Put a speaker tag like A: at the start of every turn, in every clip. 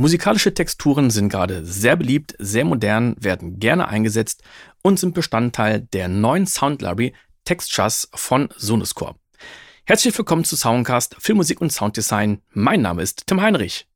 A: Musikalische Texturen sind gerade sehr beliebt, sehr modern, werden gerne eingesetzt und sind Bestandteil der neuen Sound Library Textures von Sonoscore. Herzlich willkommen zu Soundcast Filmmusik und Sounddesign. Mein Name ist Tim Heinrich.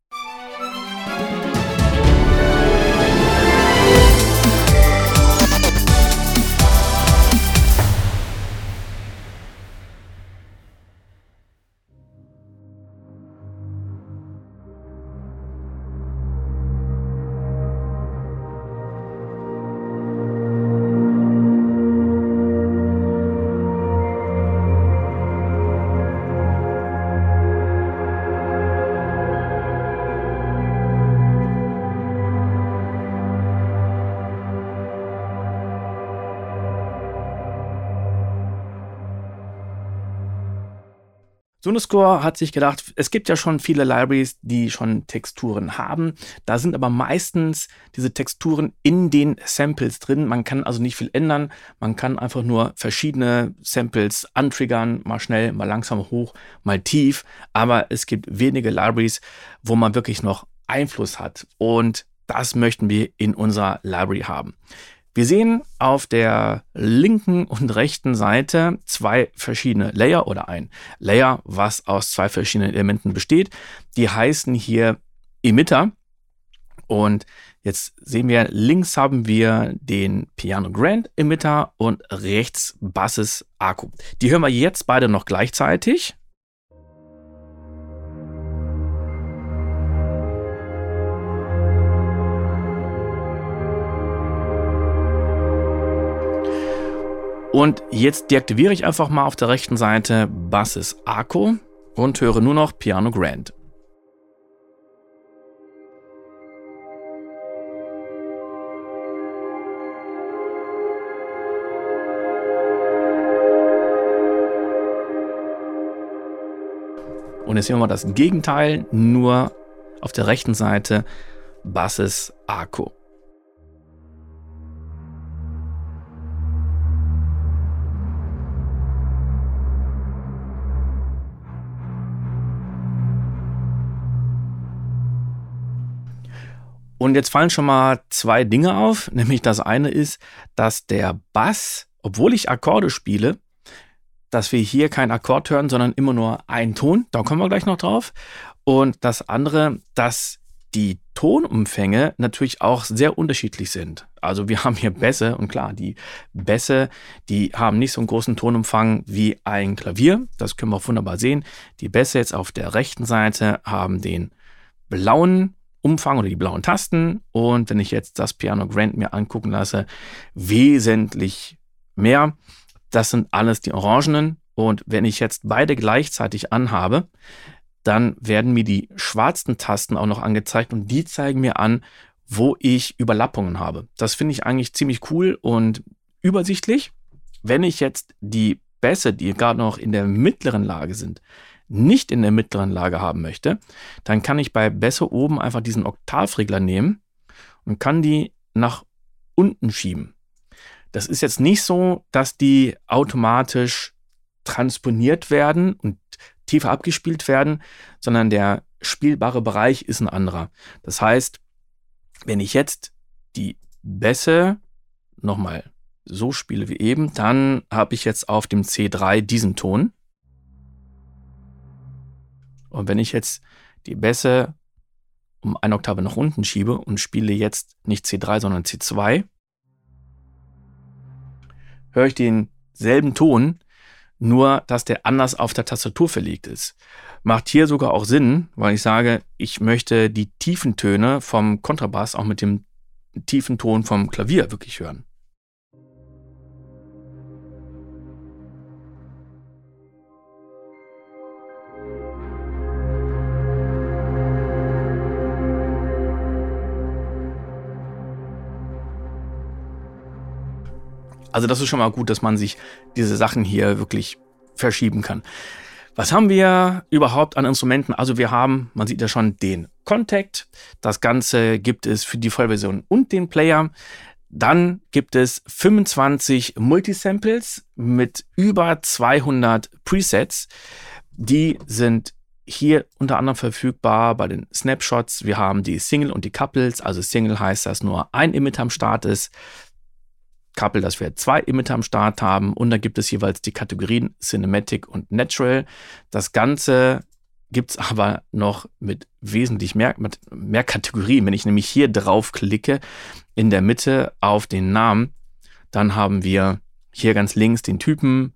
A: Sonoscore hat sich gedacht, es gibt ja schon viele Libraries, die schon Texturen haben. Da sind aber meistens diese Texturen in den Samples drin. Man kann also nicht viel ändern. Man kann einfach nur verschiedene Samples antriggern, mal schnell, mal langsam hoch, mal tief. Aber es gibt wenige Libraries, wo man wirklich noch Einfluss hat. Und das möchten wir in unserer Library haben. Wir sehen auf der linken und rechten Seite zwei verschiedene Layer oder ein Layer, was aus zwei verschiedenen Elementen besteht. Die heißen hier Emitter. Und jetzt sehen wir, links haben wir den Piano Grand Emitter und rechts Basses Akku. Die hören wir jetzt beide noch gleichzeitig. Und jetzt deaktiviere ich einfach mal auf der rechten Seite Basses Arco und höre nur noch Piano Grand. Und jetzt sehen wir das Gegenteil, nur auf der rechten Seite Basses Arco. Und jetzt fallen schon mal zwei Dinge auf. Nämlich das eine ist, dass der Bass, obwohl ich Akkorde spiele, dass wir hier keinen Akkord hören, sondern immer nur einen Ton. Da kommen wir gleich noch drauf. Und das andere, dass die Tonumfänge natürlich auch sehr unterschiedlich sind. Also wir haben hier Bässe und klar, die Bässe, die haben nicht so einen großen Tonumfang wie ein Klavier. Das können wir auch wunderbar sehen. Die Bässe jetzt auf der rechten Seite haben den blauen Umfang oder die blauen Tasten. Und wenn ich jetzt das Piano Grand mir angucken lasse, wesentlich mehr. Das sind alles die orangenen. Und wenn ich jetzt beide gleichzeitig anhabe, dann werden mir die schwarzen Tasten auch noch angezeigt und die zeigen mir an, wo ich Überlappungen habe. Das finde ich eigentlich ziemlich cool und übersichtlich. Wenn ich jetzt die Bässe, die gerade noch in der mittleren Lage sind, nicht in der mittleren Lage haben möchte, dann kann ich bei Bässe oben einfach diesen Oktavregler nehmen und kann die nach unten schieben. Das ist jetzt nicht so, dass die automatisch transponiert werden und tiefer abgespielt werden, sondern der spielbare Bereich ist ein anderer. Das heißt, wenn ich jetzt die Bässe nochmal so spiele wie eben, dann habe ich jetzt auf dem C3 diesen Ton. Und wenn ich jetzt die Bässe um eine Oktave nach unten schiebe und spiele jetzt nicht C3, sondern C2, höre ich denselben Ton, nur dass der anders auf der Tastatur verlegt ist. Macht hier sogar auch Sinn, weil ich sage, ich möchte die tiefen Töne vom Kontrabass auch mit dem tiefen Ton vom Klavier wirklich hören. Also das ist schon mal gut, dass man sich diese Sachen hier wirklich verschieben kann. Was haben wir überhaupt an Instrumenten? Also wir haben, man sieht ja schon, den Contact. Das Ganze gibt es für die Vollversion und den Player. Dann gibt es 25 Multisamples mit über 200 Presets. Die sind hier unter anderem verfügbar bei den Snapshots. Wir haben die Single und die Couples. Also Single heißt, dass nur ein Emitter am Start ist. Couple, dass wir zwei Emitter am Start haben. Und dann gibt es jeweils die Kategorien Cinematic und Natural. Das Ganze gibt es aber noch mit wesentlich mehr, mit mehr Kategorien. Wenn ich nämlich hier drauf klicke, in der Mitte auf den Namen, dann haben wir hier ganz links den Typen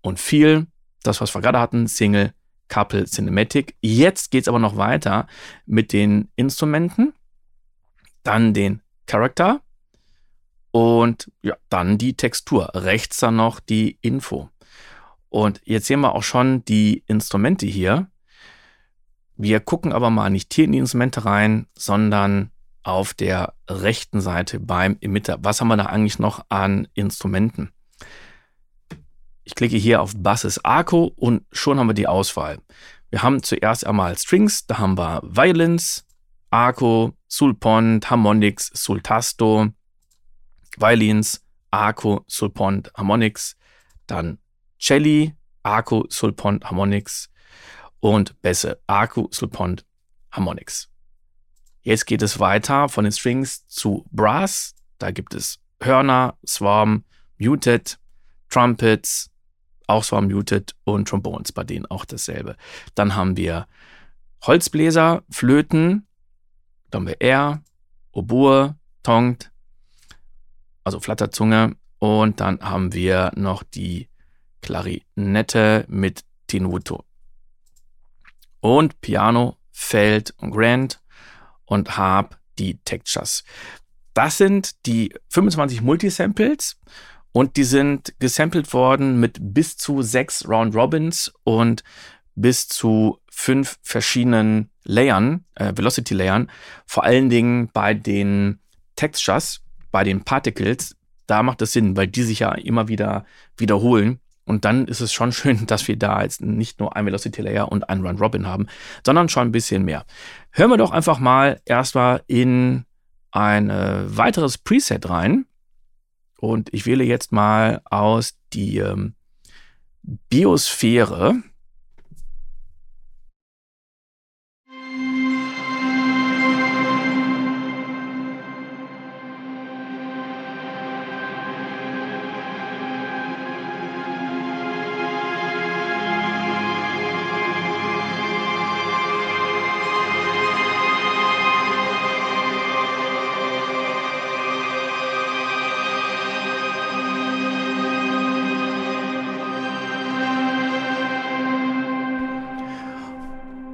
A: und viel, das was wir gerade hatten, Single, Couple, Cinematic. Jetzt geht es aber noch weiter mit den Instrumenten, dann den Character und ja, dann die Textur. Rechts dann noch die Info. Und jetzt sehen wir auch schon die Instrumente hier. Wir gucken aber mal nicht hier in die Instrumente rein, sondern auf der rechten Seite beim Emitter. Was haben wir da eigentlich noch an Instrumenten? Ich klicke hier auf Basses Arco und schon haben wir die Auswahl. Wir haben zuerst einmal Strings, da haben wir Violins, Arco, Sulpont, Harmonics, Sultasto, Violins, Arco, Sulpont, Harmonics, dann Celli, Arco, Sulpont, Harmonics und Bässe, Arco, Sulpont, Harmonics. Jetzt geht es weiter von den Strings zu Brass. Da gibt es Hörner, Swarm, Muted, Trumpets, auch Swarm Muted und Trombones, bei denen auch dasselbe. Dann haben wir Holzbläser, Flöten, dann haben wir Air, Oboe, Tongt, also Flatterzunge und dann haben wir noch die Klarinette mit Tenuto. Und Piano, Feld und Grand und habe die Textures. Das sind die 25 Multisamples und die sind gesampelt worden mit bis zu sechs Round Robins und bis zu fünf verschiedenen Layern, äh, Velocity Layern. Vor allen Dingen bei den Textures, bei den Particles, da macht es Sinn, weil die sich ja immer wieder wiederholen. Und dann ist es schon schön, dass wir da jetzt nicht nur ein Velocity Layer und ein Run Robin haben, sondern schon ein bisschen mehr. Hören wir doch einfach mal erstmal in ein äh, weiteres Preset rein. Und ich wähle jetzt mal aus die ähm, Biosphäre.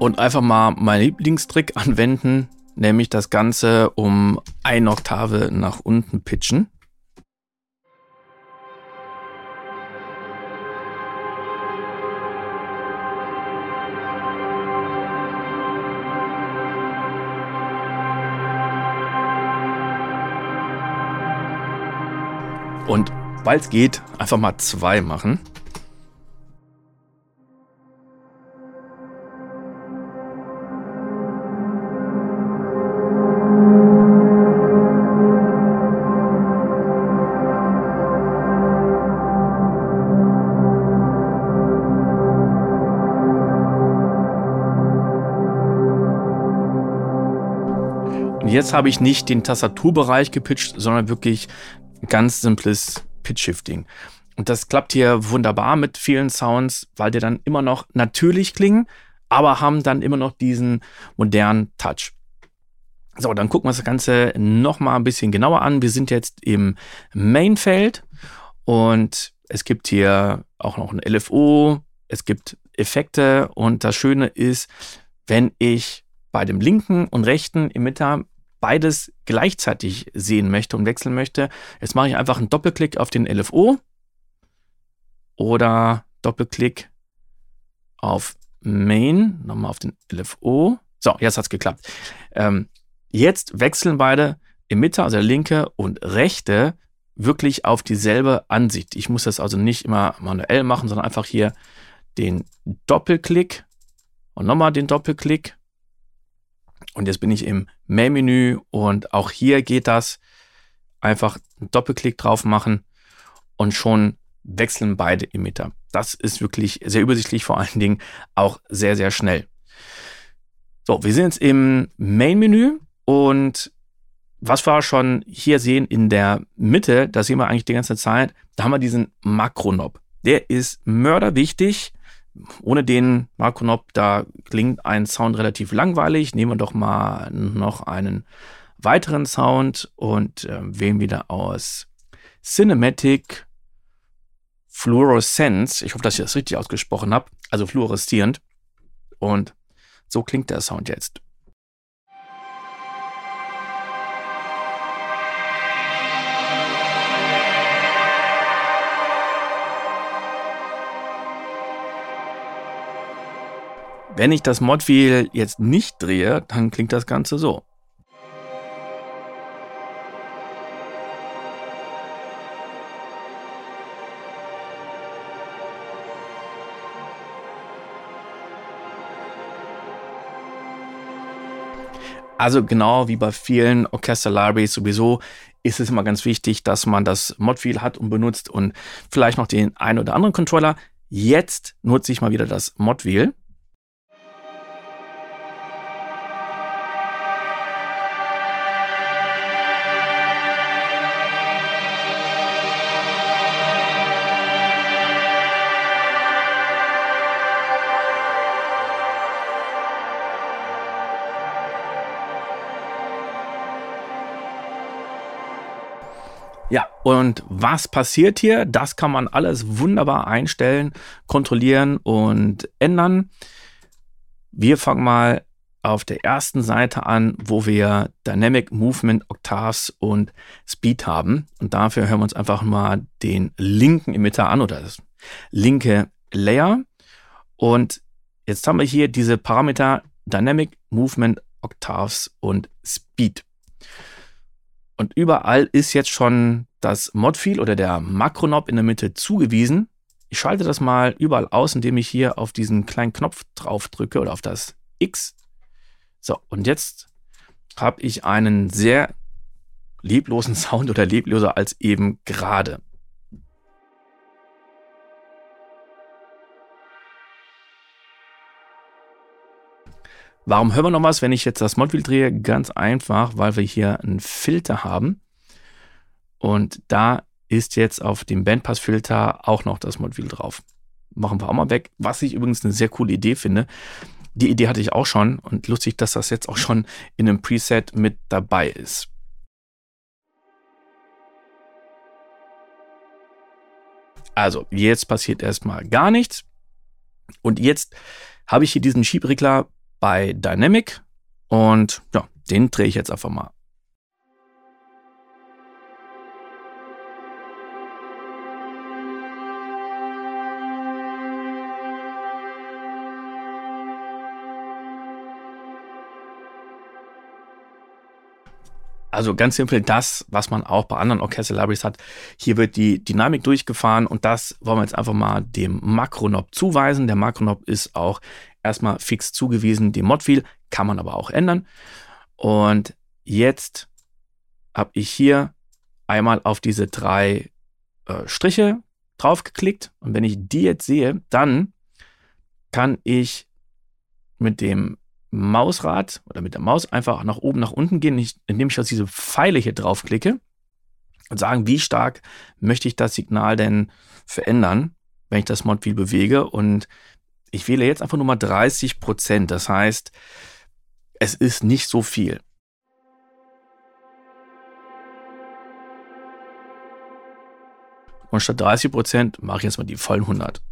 A: Und einfach mal meinen Lieblingstrick anwenden, nämlich das Ganze um eine Oktave nach unten pitchen. Und weil es geht, einfach mal zwei machen. Jetzt habe ich nicht den Tastaturbereich gepitcht, sondern wirklich ganz simples Pitch-Shifting. Und das klappt hier wunderbar mit vielen Sounds, weil die dann immer noch natürlich klingen, aber haben dann immer noch diesen modernen Touch. So, dann gucken wir das Ganze nochmal ein bisschen genauer an. Wir sind jetzt im Main-Feld und es gibt hier auch noch ein LFO, es gibt Effekte und das Schöne ist, wenn ich bei dem linken und rechten Emitter beides gleichzeitig sehen möchte und wechseln möchte, jetzt mache ich einfach einen Doppelklick auf den LFO oder Doppelklick auf Main, nochmal auf den LFO. So, jetzt hat es geklappt. Ähm, jetzt wechseln beide Emitter, also der linke und rechte, wirklich auf dieselbe Ansicht. Ich muss das also nicht immer manuell machen, sondern einfach hier den Doppelklick und nochmal den Doppelklick und jetzt bin ich im Mail-Menü und auch hier geht das. Einfach einen Doppelklick drauf machen und schon wechseln beide Emitter. Das ist wirklich sehr übersichtlich, vor allen Dingen auch sehr, sehr schnell. So, wir sind jetzt im Main-Menü und was wir schon hier sehen in der Mitte, das sehen wir eigentlich die ganze Zeit, da haben wir diesen Makronob. Der ist mörderwichtig. Ohne den Makronob, da klingt ein Sound relativ langweilig. Nehmen wir doch mal noch einen weiteren Sound und äh, wählen wieder aus Cinematic Fluorescence. Ich hoffe, dass ich das richtig ausgesprochen habe. Also fluoreszierend. Und so klingt der Sound jetzt. Wenn ich das Modwheel jetzt nicht drehe, dann klingt das Ganze so. Also genau wie bei vielen Orchester-Libraries sowieso ist es immer ganz wichtig, dass man das Modwheel hat und benutzt und vielleicht noch den einen oder anderen Controller. Jetzt nutze ich mal wieder das Modwheel. Und was passiert hier? Das kann man alles wunderbar einstellen, kontrollieren und ändern. Wir fangen mal auf der ersten Seite an, wo wir Dynamic Movement, Octaves und Speed haben. Und dafür hören wir uns einfach mal den linken Emitter an oder das linke Layer. Und jetzt haben wir hier diese Parameter Dynamic Movement, Octaves und Speed. Und überall ist jetzt schon das Modfield oder der Makronob in der Mitte zugewiesen. Ich schalte das mal überall aus, indem ich hier auf diesen kleinen Knopf drauf drücke oder auf das X. So, und jetzt habe ich einen sehr leblosen Sound oder lebloser als eben gerade. Warum hören wir noch was, wenn ich jetzt das Modwheel drehe? Ganz einfach, weil wir hier einen Filter haben. Und da ist jetzt auf dem Bandpass-Filter auch noch das Modwheel drauf. Machen wir auch mal weg. Was ich übrigens eine sehr coole Idee finde. Die Idee hatte ich auch schon und lustig, dass das jetzt auch schon in einem Preset mit dabei ist. Also, jetzt passiert erstmal gar nichts. Und jetzt habe ich hier diesen Schiebregler bei Dynamic und ja, den drehe ich jetzt einfach mal. Also ganz simpel das, was man auch bei anderen Orchester-Libraries hat. Hier wird die Dynamik durchgefahren und das wollen wir jetzt einfach mal dem Makronob zuweisen. Der Makronob ist auch erstmal fix zugewiesen, dem Modwheel, kann man aber auch ändern. Und jetzt habe ich hier einmal auf diese drei äh, Striche draufgeklickt und wenn ich die jetzt sehe, dann kann ich mit dem Mausrad oder mit der Maus einfach nach oben, nach unten gehen, indem ich auf diese Pfeile hier draufklicke und sagen, wie stark möchte ich das Signal denn verändern, wenn ich das Mod bewege. Und ich wähle jetzt einfach nur mal 30 Prozent. Das heißt, es ist nicht so viel. Und statt 30 Prozent mache ich jetzt mal die vollen 100.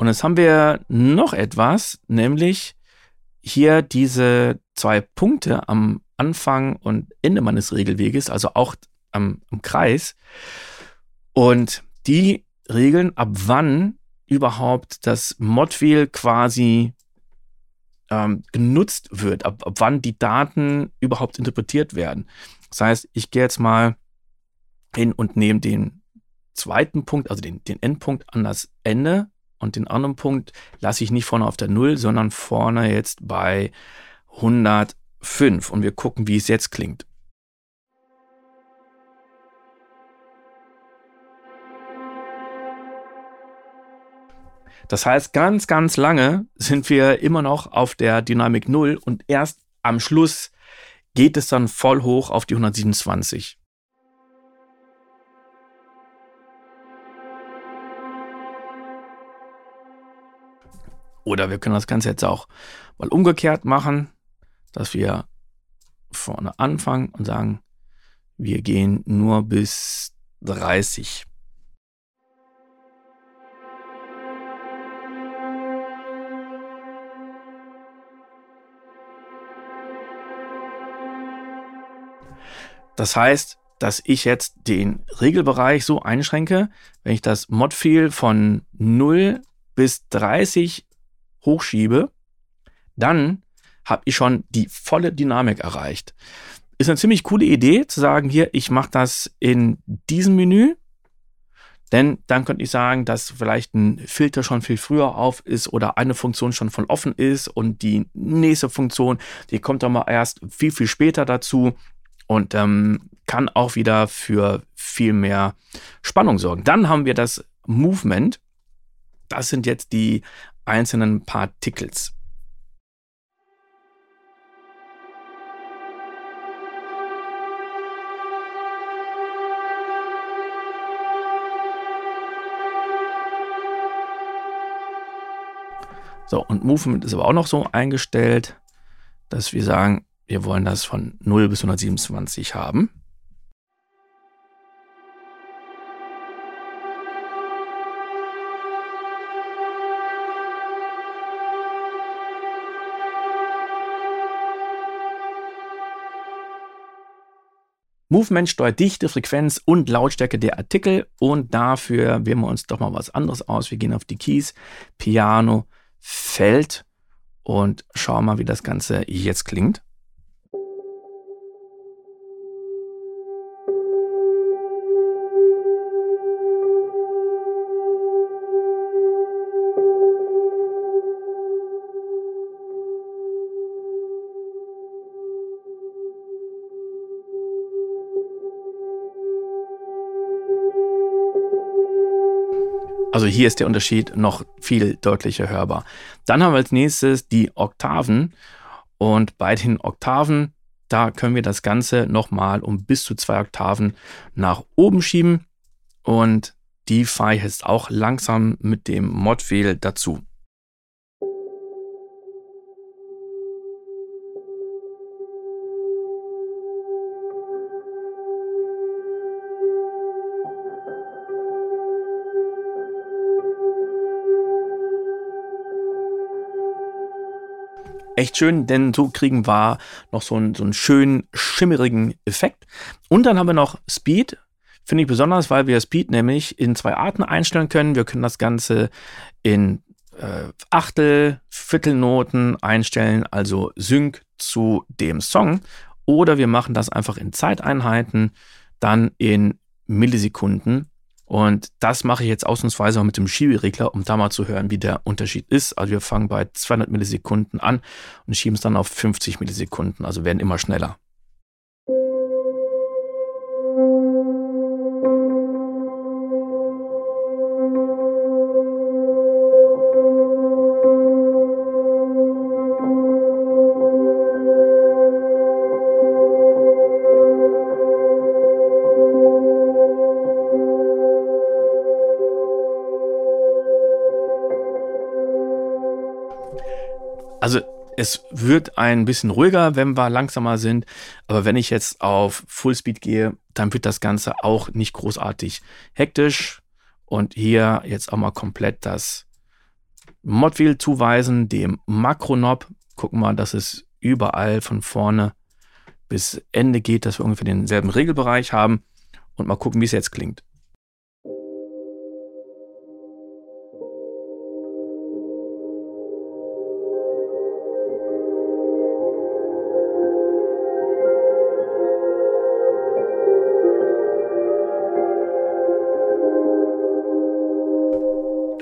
A: Und jetzt haben wir noch etwas, nämlich hier diese zwei Punkte am Anfang und Ende meines Regelweges, also auch am, am Kreis. Und die regeln, ab wann überhaupt das Modwheel quasi ähm, genutzt wird, ab, ab wann die Daten überhaupt interpretiert werden. Das heißt, ich gehe jetzt mal hin und nehme den zweiten Punkt, also den, den Endpunkt an das Ende und den anderen Punkt lasse ich nicht vorne auf der 0, sondern vorne jetzt bei 105. Und wir gucken, wie es jetzt klingt. Das heißt, ganz, ganz lange sind wir immer noch auf der Dynamik 0 und erst am Schluss geht es dann voll hoch auf die 127. Oder wir können das Ganze jetzt auch mal umgekehrt machen, dass wir vorne anfangen und sagen, wir gehen nur bis 30. Das heißt, dass ich jetzt den Regelbereich so einschränke, wenn ich das Modfield von 0 bis 30 hochschiebe, dann habe ich schon die volle Dynamik erreicht. Ist eine ziemlich coole Idee zu sagen, hier, ich mache das in diesem Menü, denn dann könnte ich sagen, dass vielleicht ein Filter schon viel früher auf ist oder eine Funktion schon voll offen ist und die nächste Funktion, die kommt dann mal erst viel, viel später dazu und ähm, kann auch wieder für viel mehr Spannung sorgen. Dann haben wir das Movement. Das sind jetzt die einzelnen Particles. So, und Movement ist aber auch noch so eingestellt, dass wir sagen, wir wollen das von 0 bis 127 haben. Movement steuert Dichte, Frequenz und Lautstärke der Artikel und dafür wählen wir uns doch mal was anderes aus. Wir gehen auf die Keys, Piano, Feld und schauen mal, wie das Ganze jetzt klingt. Hier ist der Unterschied noch viel deutlicher hörbar. Dann haben wir als nächstes die Oktaven und bei den Oktaven, da können wir das Ganze nochmal um bis zu zwei Oktaven nach oben schieben und die fahre ich auch langsam mit dem Modwheel dazu. Echt schön, denn so kriegen wir noch so einen, so einen schönen, schimmerigen Effekt. Und dann haben wir noch Speed. Finde ich besonders, weil wir Speed nämlich in zwei Arten einstellen können. Wir können das Ganze in äh, Achtel, Viertelnoten einstellen, also Sync zu dem Song. Oder wir machen das einfach in Zeiteinheiten, dann in Millisekunden. Und das mache ich jetzt ausnahmsweise auch mit dem Schieberegler, um da mal zu hören, wie der Unterschied ist. Also wir fangen bei 200 Millisekunden an und schieben es dann auf 50 Millisekunden, also werden immer schneller. Es wird ein bisschen ruhiger, wenn wir langsamer sind. Aber wenn ich jetzt auf Fullspeed gehe, dann wird das Ganze auch nicht großartig hektisch. Und hier jetzt auch mal komplett das Modwheel zuweisen, dem Makronob. Gucken wir, dass es überall von vorne bis Ende geht, dass wir ungefähr denselben Regelbereich haben. Und mal gucken, wie es jetzt klingt.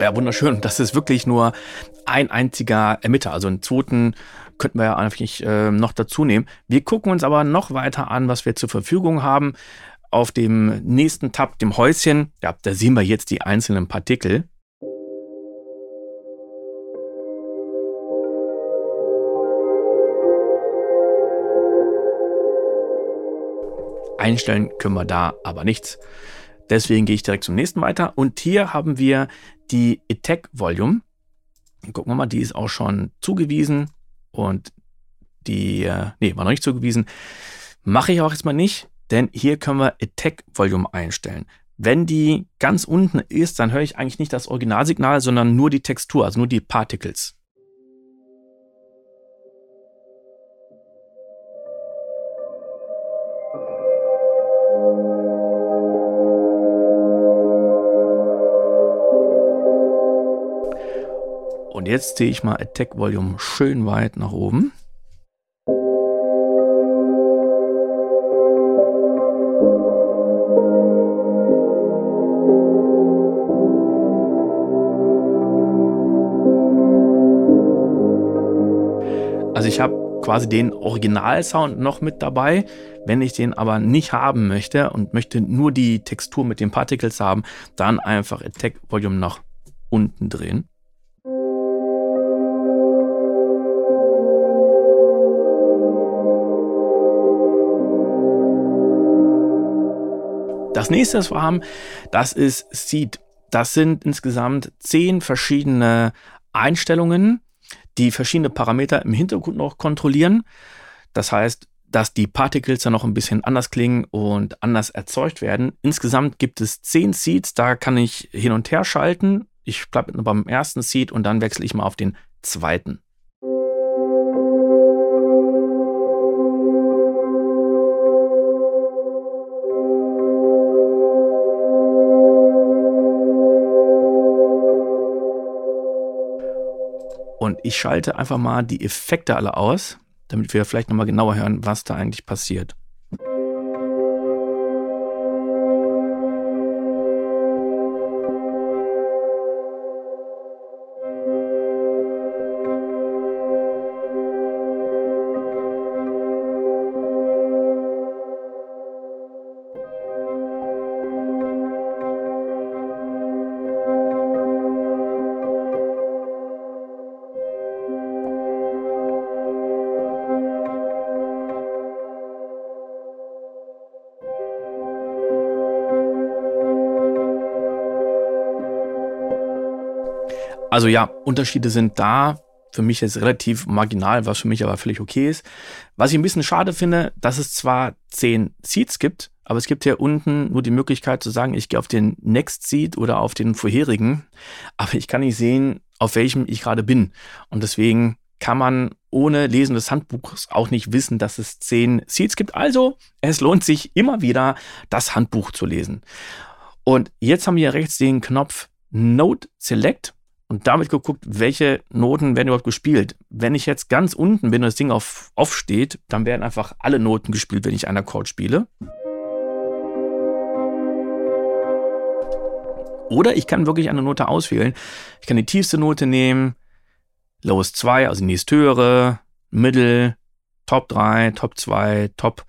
A: ja wunderschön. Das ist wirklich nur ein einziger Emitter. Also einen zweiten könnten wir ja eigentlich äh, noch dazu nehmen. Wir gucken uns aber noch weiter an, was wir zur Verfügung haben. Auf dem nächsten Tab, dem Häuschen, ja, da sehen wir jetzt die einzelnen Partikel. Einstellen können wir da aber nichts. Deswegen gehe ich direkt zum nächsten weiter. Und hier haben wir die Attack Volume. Gucken wir mal, die ist auch schon zugewiesen. Und die, äh, nee, war noch nicht zugewiesen. Mache ich auch jetzt mal nicht, denn hier können wir Attack Volume einstellen. Wenn die ganz unten ist, dann höre ich eigentlich nicht das Originalsignal, sondern nur die Textur, also nur die Particles. Jetzt ziehe ich mal Attack Volume schön weit nach oben. Also ich habe quasi den Originalsound noch mit dabei. Wenn ich den aber nicht haben möchte und möchte nur die Textur mit den Particles haben, dann einfach Attack Volume nach unten drehen. Das nächste, was wir haben, das ist Seed. Das sind insgesamt zehn verschiedene Einstellungen, die verschiedene Parameter im Hintergrund noch kontrollieren. Das heißt, dass die Particles dann noch ein bisschen anders klingen und anders erzeugt werden. Insgesamt gibt es zehn Seeds, da kann ich hin und her schalten. Ich bleibe beim ersten Seed und dann wechsle ich mal auf den zweiten. Und ich schalte einfach mal die Effekte alle aus, damit wir vielleicht nochmal genauer hören, was da eigentlich passiert. Also ja, Unterschiede sind da. Für mich ist relativ marginal, was für mich aber völlig okay ist. Was ich ein bisschen schade finde, dass es zwar zehn Seeds gibt, aber es gibt hier unten nur die Möglichkeit zu sagen, ich gehe auf den Next Seed oder auf den vorherigen. Aber ich kann nicht sehen, auf welchem ich gerade bin. Und deswegen kann man ohne Lesen des Handbuchs auch nicht wissen, dass es zehn Seeds gibt. Also, es lohnt sich immer wieder, das Handbuch zu lesen. Und jetzt haben wir rechts den Knopf Note Select und damit geguckt, welche Noten werden überhaupt gespielt. Wenn ich jetzt ganz unten bin und das Ding auf off steht, dann werden einfach alle Noten gespielt, wenn ich einen Akkord spiele. Oder ich kann wirklich eine Note auswählen. Ich kann die tiefste Note nehmen, Lowest 2, also die nächsthöhere, Middle, Top 3, Top 2, Top.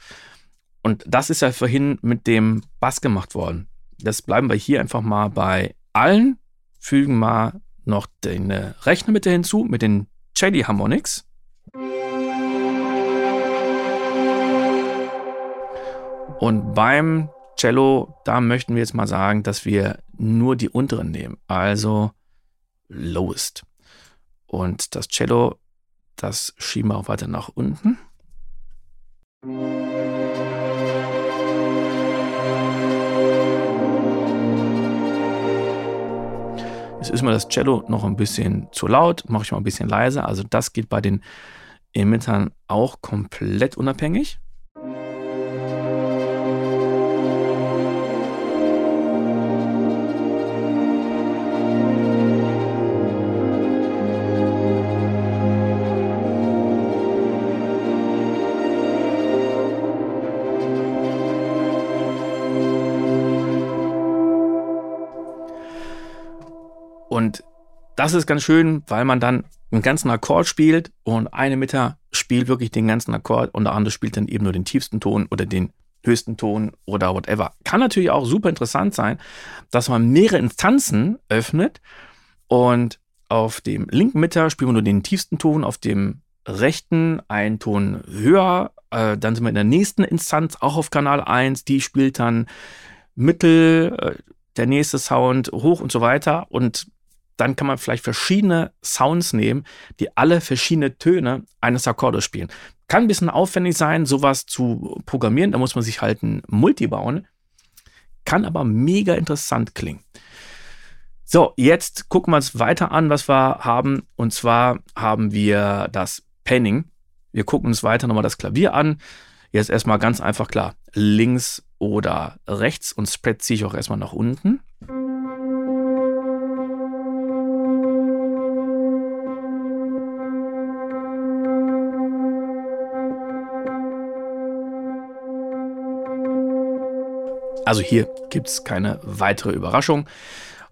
A: Und das ist ja vorhin mit dem Bass gemacht worden. Das bleiben wir hier einfach mal bei allen, fügen mal noch den äh, Rechner mit hinzu, mit den Jelly Harmonics. Und beim Cello, da möchten wir jetzt mal sagen, dass wir nur die unteren nehmen, also Lowest. Und das Cello, das schieben wir auch weiter nach unten. Jetzt ist mir das Cello noch ein bisschen zu laut, mache ich mal ein bisschen leiser. Also das geht bei den Emittern auch komplett unabhängig. Das ist ganz schön, weil man dann einen ganzen Akkord spielt und eine Mitte spielt wirklich den ganzen Akkord und der andere spielt dann eben nur den tiefsten Ton oder den höchsten Ton oder whatever. Kann natürlich auch super interessant sein, dass man mehrere Instanzen öffnet und auf dem linken Mitte spielen wir nur den tiefsten Ton, auf dem rechten einen Ton höher Äh, dann sind wir in der nächsten Instanz, auch auf Kanal 1. Die spielt dann Mittel, äh, der nächste Sound, hoch und so weiter. Und dann kann man vielleicht verschiedene Sounds nehmen, die alle verschiedene Töne eines Akkordes spielen. Kann ein bisschen aufwendig sein, sowas zu programmieren. Da muss man sich halt ein Multi bauen. Kann aber mega interessant klingen. So, jetzt gucken wir uns weiter an, was wir haben. Und zwar haben wir das Penning. Wir gucken uns weiter nochmal das Klavier an. Jetzt erstmal ganz einfach klar. Links oder rechts und Spread ziehe ich auch erstmal nach unten. Also hier gibt es keine weitere Überraschung.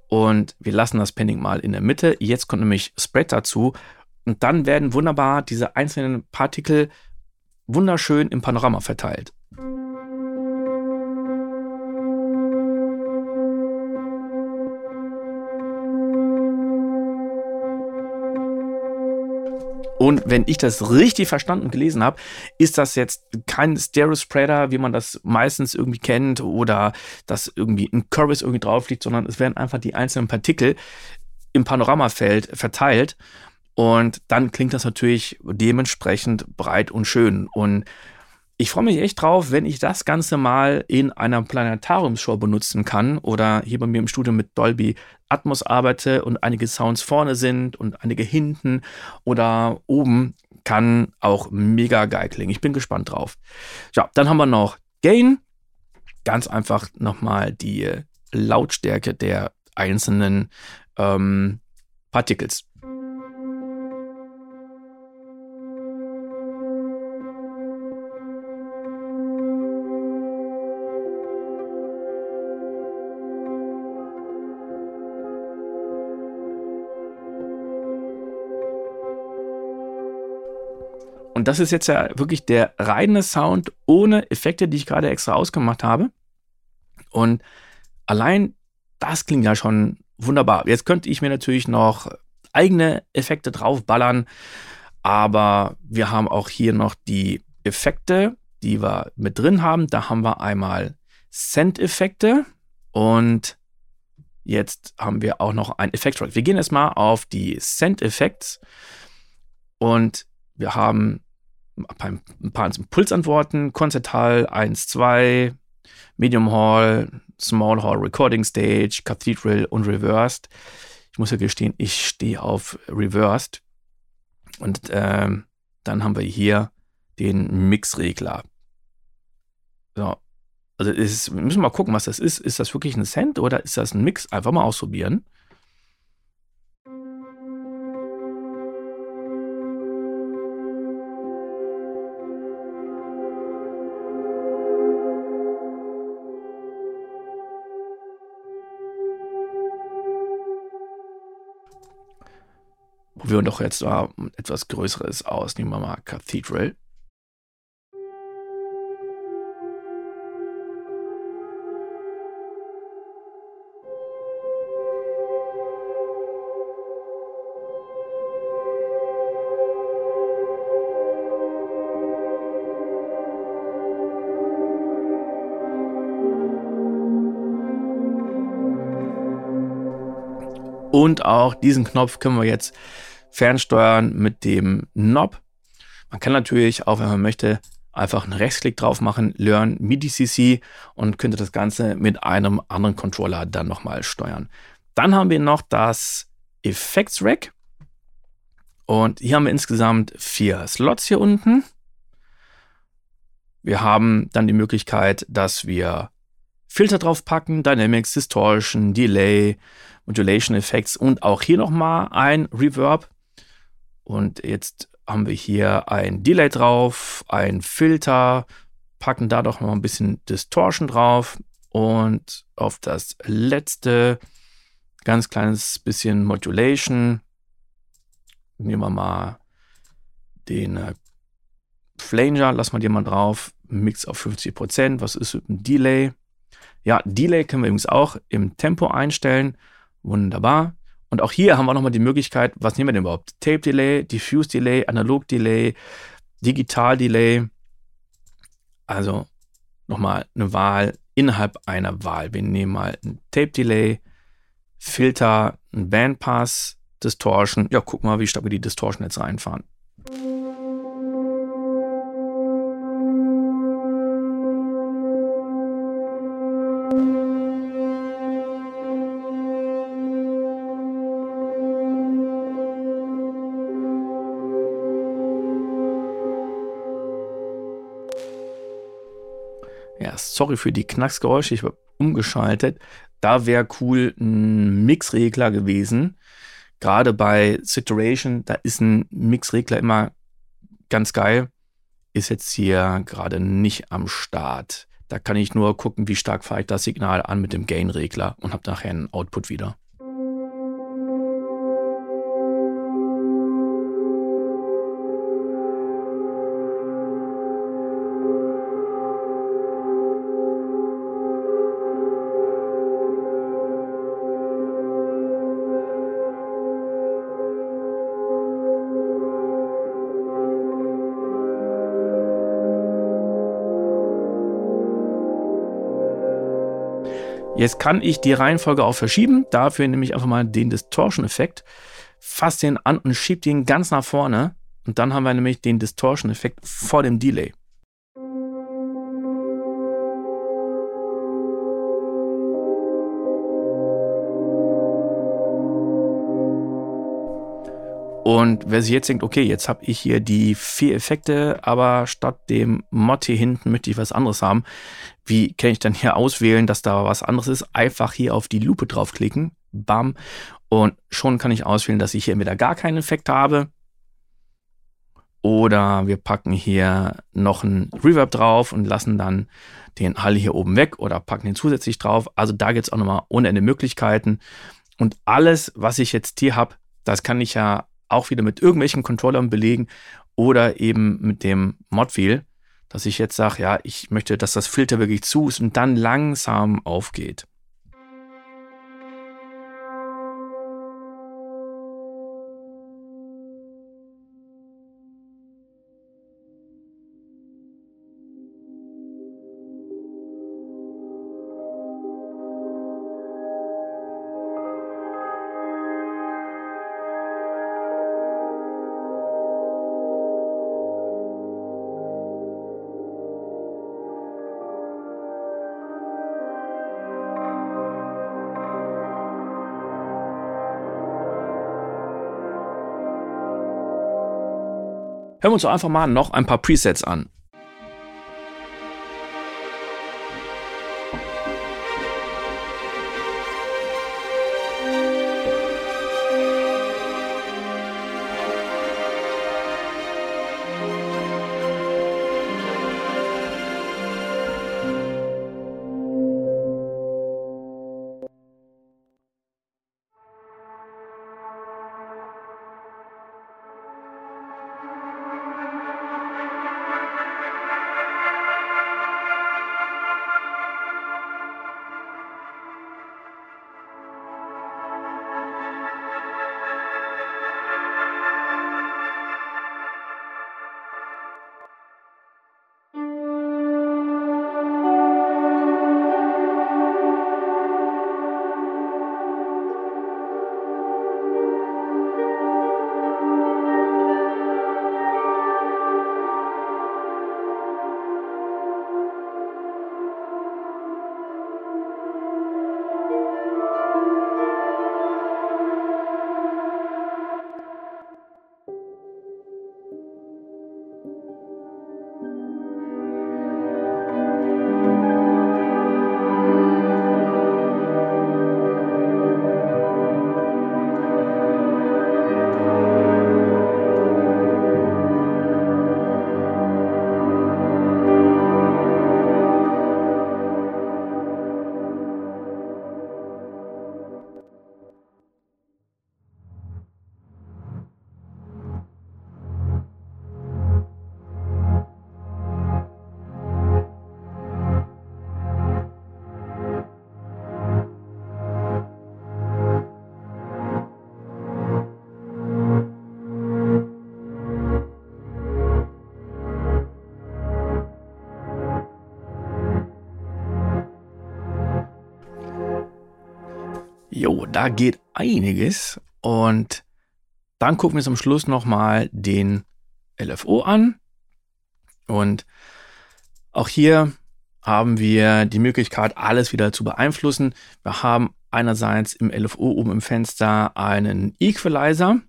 A: Und wir lassen das Pending mal in der Mitte. Jetzt kommt nämlich Spread dazu. Und dann werden wunderbar diese einzelnen Partikel wunderschön im Panorama verteilt. Und wenn ich das richtig verstanden und gelesen habe, ist das jetzt kein Stereo-Spreader, wie man das meistens irgendwie kennt, oder dass irgendwie ein Chorus irgendwie drauf liegt, sondern es werden einfach die einzelnen Partikel im Panoramafeld verteilt. Und dann klingt das natürlich dementsprechend breit und schön. Und ich freue mich echt drauf, wenn ich das Ganze mal in einer Planetariumshow benutzen kann oder hier bei mir im Studio mit Dolby Atmos arbeite und einige Sounds vorne sind und einige hinten oder oben, kann auch mega geil klingen. Ich bin gespannt drauf. Ja, dann haben wir noch Gain. Ganz einfach nochmal die Lautstärke der einzelnen ähm, Partikels. Das ist jetzt ja wirklich der reine Sound ohne Effekte, die ich gerade extra ausgemacht habe. Und allein das klingt ja schon wunderbar. Jetzt könnte ich mir natürlich noch eigene Effekte draufballern, aber wir haben auch hier noch die Effekte, die wir mit drin haben. Da haben wir einmal Send-Effekte und jetzt haben wir auch noch ein Effekt-Track. Wir gehen erstmal auf die Send-Effekts und wir haben ein paar Impulsantworten, Konzertal 1, 2, Medium Hall, Small Hall Recording Stage, Cathedral und Reversed. Ich muss ja gestehen, ich stehe auf Reversed. Und ähm, dann haben wir hier den Mixregler. So. Also ist, wir müssen mal gucken, was das ist. Ist das wirklich ein Cent oder ist das ein Mix? Einfach mal ausprobieren. Probieren wir doch jetzt mal etwas Größeres aus. Nehmen wir mal Cathedral. Und auch diesen Knopf können wir jetzt fernsteuern mit dem Knob. Man kann natürlich auch, wenn man möchte, einfach einen Rechtsklick drauf machen, Learn MIDI CC und könnte das Ganze mit einem anderen Controller dann nochmal steuern. Dann haben wir noch das Effects Rack. Und hier haben wir insgesamt vier Slots hier unten. Wir haben dann die Möglichkeit, dass wir Filter draufpacken, Dynamics, Distortion, Delay, Modulation Effects und auch hier nochmal ein Reverb. Und jetzt haben wir hier ein Delay drauf, ein Filter, packen da doch noch ein bisschen Distortion drauf und auf das letzte ganz kleines bisschen Modulation. Nehmen wir mal den äh, Flanger, lassen wir den mal drauf, Mix auf 50%. Was ist mit dem Delay? Ja, Delay können wir übrigens auch im Tempo einstellen. Wunderbar. Und auch hier haben wir nochmal die Möglichkeit, was nehmen wir denn überhaupt? Tape Delay, Diffuse Delay, Analog Delay, Digital Delay. Also nochmal eine Wahl innerhalb einer Wahl. Wir nehmen mal ein Tape Delay, Filter, ein Bandpass, Distortion. Ja, guck mal, wie stark wir die Distortion jetzt reinfahren. Sorry für die Knacksgeräusche, ich habe umgeschaltet. Da wäre cool ein Mixregler gewesen. Gerade bei Situation, da ist ein Mixregler immer ganz geil. Ist jetzt hier gerade nicht am Start. Da kann ich nur gucken, wie stark fahre ich das Signal an mit dem Gain-Regler und habe nachher einen Output wieder. Jetzt kann ich die Reihenfolge auch verschieben. Dafür nehme ich einfach mal den Distortion-Effekt, fasse den an und schiebe den ganz nach vorne. Und dann haben wir nämlich den Distortion-Effekt vor dem Delay. Und wer sich jetzt denkt, okay, jetzt habe ich hier die vier Effekte, aber statt dem Mod hier hinten möchte ich was anderes haben. Wie kann ich dann hier auswählen, dass da was anderes ist? Einfach hier auf die Lupe draufklicken. Bam. Und schon kann ich auswählen, dass ich hier entweder gar keinen Effekt habe. Oder wir packen hier noch einen Reverb drauf und lassen dann den Hall hier oben weg oder packen den zusätzlich drauf. Also da gibt es auch nochmal ohne Ende Möglichkeiten. Und alles, was ich jetzt hier habe, das kann ich ja auch wieder mit irgendwelchen Controllern belegen oder eben mit dem Modwheel, dass ich jetzt sage, ja, ich möchte, dass das Filter wirklich zu ist und dann langsam aufgeht. Hören wir uns doch einfach mal noch ein paar Presets an. Jo, da geht einiges. Und dann gucken wir zum Schluss nochmal den LFO an. Und auch hier haben wir die Möglichkeit, alles wieder zu beeinflussen. Wir haben einerseits im LFO oben im Fenster einen Equalizer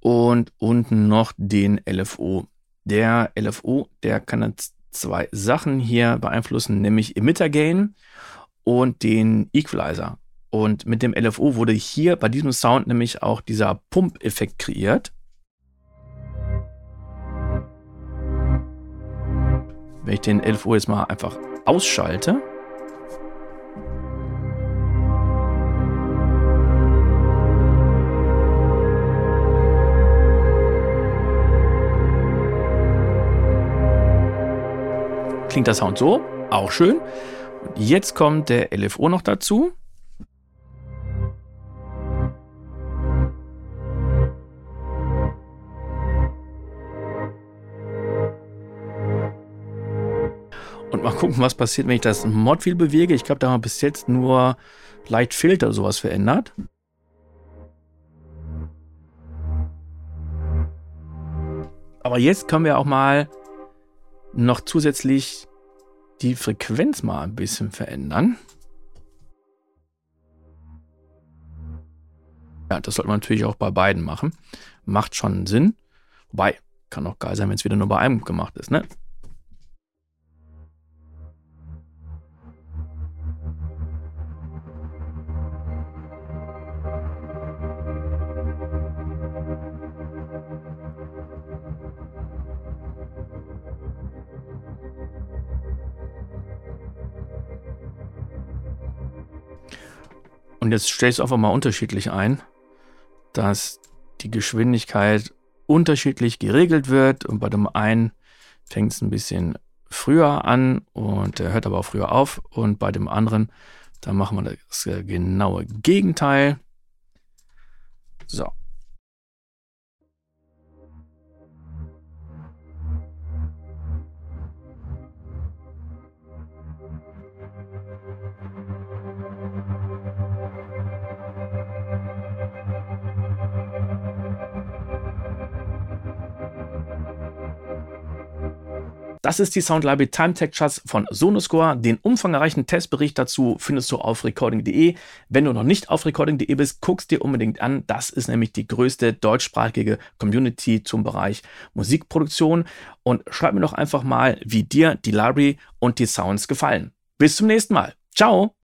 A: und unten noch den LFO. Der LFO, der kann jetzt zwei Sachen hier beeinflussen, nämlich Emitter Gain und den Equalizer. Und mit dem LFO wurde hier bei diesem Sound nämlich auch dieser Pump-Effekt kreiert. Wenn ich den LFO jetzt mal einfach ausschalte, klingt der Sound so, auch schön. Und jetzt kommt der LFO noch dazu. Und mal gucken, was passiert, wenn ich das Mod viel bewege. Ich glaube, da haben wir bis jetzt nur Light Filter sowas verändert. Aber jetzt können wir auch mal noch zusätzlich die Frequenz mal ein bisschen verändern. Ja, das sollte man natürlich auch bei beiden machen. Macht schon Sinn. Wobei, kann auch geil sein, wenn es wieder nur bei einem gemacht ist, ne? Und jetzt stelle ich es einfach mal unterschiedlich ein, dass die Geschwindigkeit unterschiedlich geregelt wird. Und bei dem einen fängt es ein bisschen früher an und hört aber auch früher auf. Und bei dem anderen, da machen wir das genaue Gegenteil. So, Das ist die Sound Library Time Textures von Sonoscore. Den umfangreichen Testbericht dazu findest du auf recording.de. Wenn du noch nicht auf recording.de bist, guckst dir unbedingt an. Das ist nämlich die größte deutschsprachige Community zum Bereich Musikproduktion. Und schreib mir doch einfach mal, wie dir die Library und die Sounds gefallen. Bis zum nächsten Mal. Ciao!